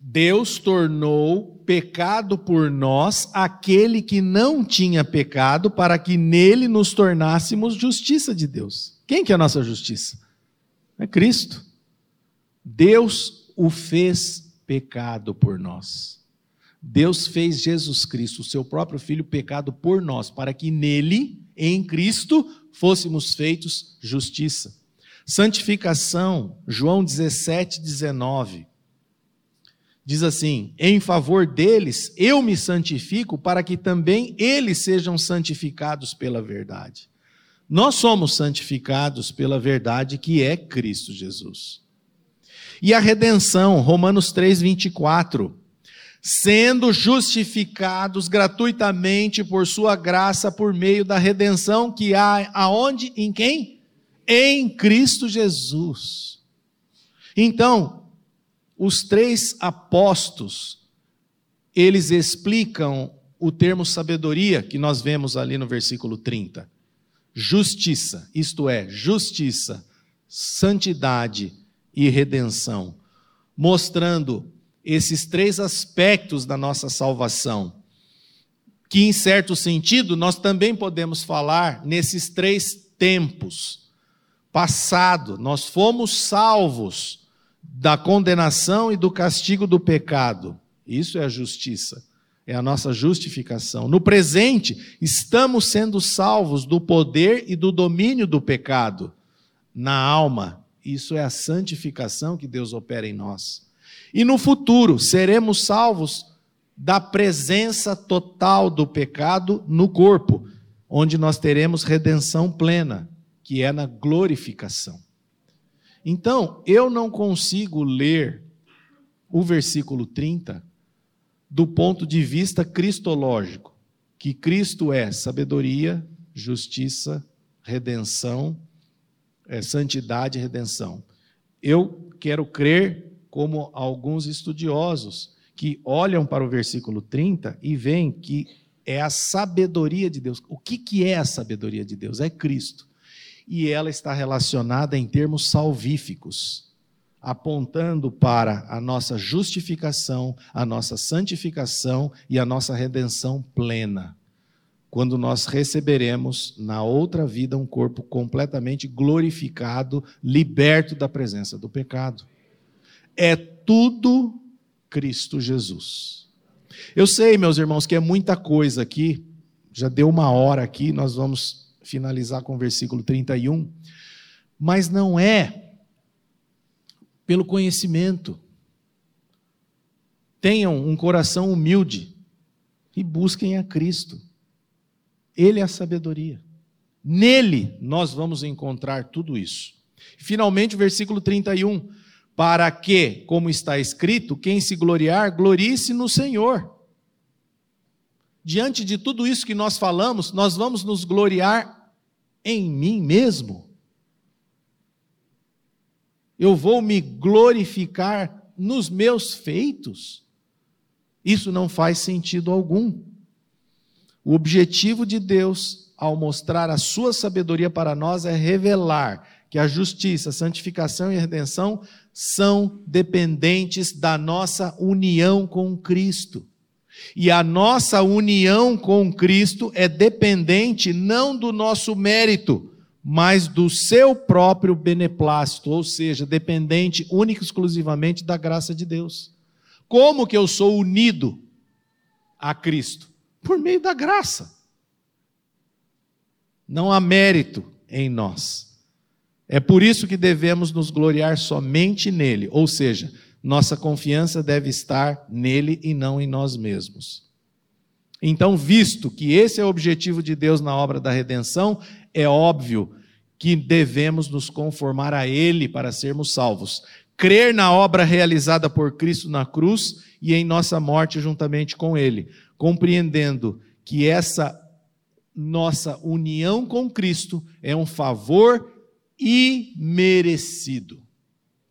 Deus tornou pecado por nós aquele que não tinha pecado, para que nele nos tornássemos justiça de Deus. Quem que é a nossa justiça? É Cristo. Deus o fez pecado por nós. Deus fez Jesus Cristo, o seu próprio filho, pecado por nós, para que nele, em Cristo, fôssemos feitos justiça. Santificação, João 17, 19 diz assim: em favor deles eu me santifico para que também eles sejam santificados pela verdade. Nós somos santificados pela verdade que é Cristo Jesus. E a redenção, Romanos 3, 24. sendo justificados gratuitamente por sua graça por meio da redenção que há aonde? Em quem? Em Cristo Jesus. Então, os três apóstolos, eles explicam o termo sabedoria que nós vemos ali no versículo 30. Justiça, isto é, justiça, santidade e redenção, mostrando esses três aspectos da nossa salvação, que em certo sentido nós também podemos falar nesses três tempos. Passado, nós fomos salvos da condenação e do castigo do pecado. Isso é a justiça, é a nossa justificação. No presente, estamos sendo salvos do poder e do domínio do pecado na alma. Isso é a santificação que Deus opera em nós. E no futuro seremos salvos da presença total do pecado no corpo, onde nós teremos redenção plena, que é na glorificação. Então, eu não consigo ler o versículo 30 do ponto de vista cristológico, que Cristo é sabedoria, justiça, redenção, é, santidade e redenção. Eu quero crer como alguns estudiosos que olham para o versículo 30 e veem que é a sabedoria de Deus. O que, que é a sabedoria de Deus? É Cristo. E ela está relacionada em termos salvíficos, apontando para a nossa justificação, a nossa santificação e a nossa redenção plena. Quando nós receberemos na outra vida um corpo completamente glorificado, liberto da presença do pecado é tudo Cristo Jesus. Eu sei, meus irmãos, que é muita coisa aqui, já deu uma hora aqui, nós vamos finalizar com o versículo 31, mas não é pelo conhecimento. Tenham um coração humilde e busquem a Cristo. Ele é a sabedoria. Nele nós vamos encontrar tudo isso. Finalmente, o versículo 31 para que, como está escrito, quem se gloriar, glorie-se no Senhor. Diante de tudo isso que nós falamos, nós vamos nos gloriar em mim mesmo. Eu vou me glorificar nos meus feitos. Isso não faz sentido algum. O objetivo de Deus, ao mostrar a sua sabedoria para nós, é revelar que a justiça, a santificação e a redenção são dependentes da nossa união com Cristo. E a nossa união com Cristo é dependente não do nosso mérito, mas do seu próprio beneplácito, ou seja, dependente única e exclusivamente da graça de Deus. Como que eu sou unido a Cristo? Por meio da graça. Não há mérito em nós. É por isso que devemos nos gloriar somente nele, ou seja, nossa confiança deve estar nele e não em nós mesmos. Então, visto que esse é o objetivo de Deus na obra da redenção, é óbvio que devemos nos conformar a ele para sermos salvos. Crer na obra realizada por Cristo na cruz e em nossa morte juntamente com ele, compreendendo que essa nossa união com Cristo é um favor imerecido.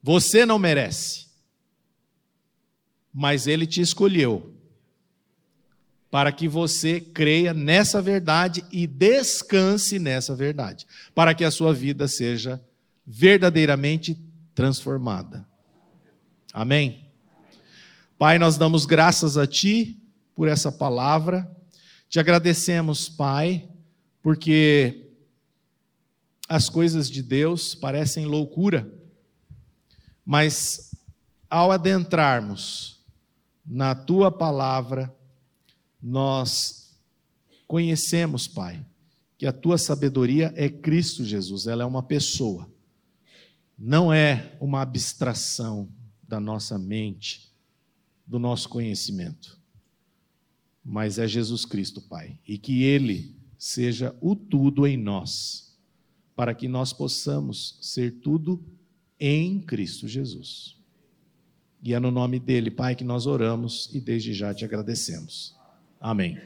Você não merece, mas Ele te escolheu para que você creia nessa verdade e descanse nessa verdade, para que a sua vida seja verdadeiramente transformada. Amém? Pai, nós damos graças a Ti por essa palavra, te agradecemos, Pai, porque as coisas de Deus parecem loucura, mas ao adentrarmos na tua palavra, nós conhecemos, Pai, que a tua sabedoria é Cristo Jesus, ela é uma pessoa, não é uma abstração da nossa mente, do nosso conhecimento, mas é Jesus Cristo, Pai, e que Ele seja o tudo em nós para que nós possamos ser tudo em Cristo Jesus. E é no nome dele, Pai, que nós oramos e desde já te agradecemos. Amém.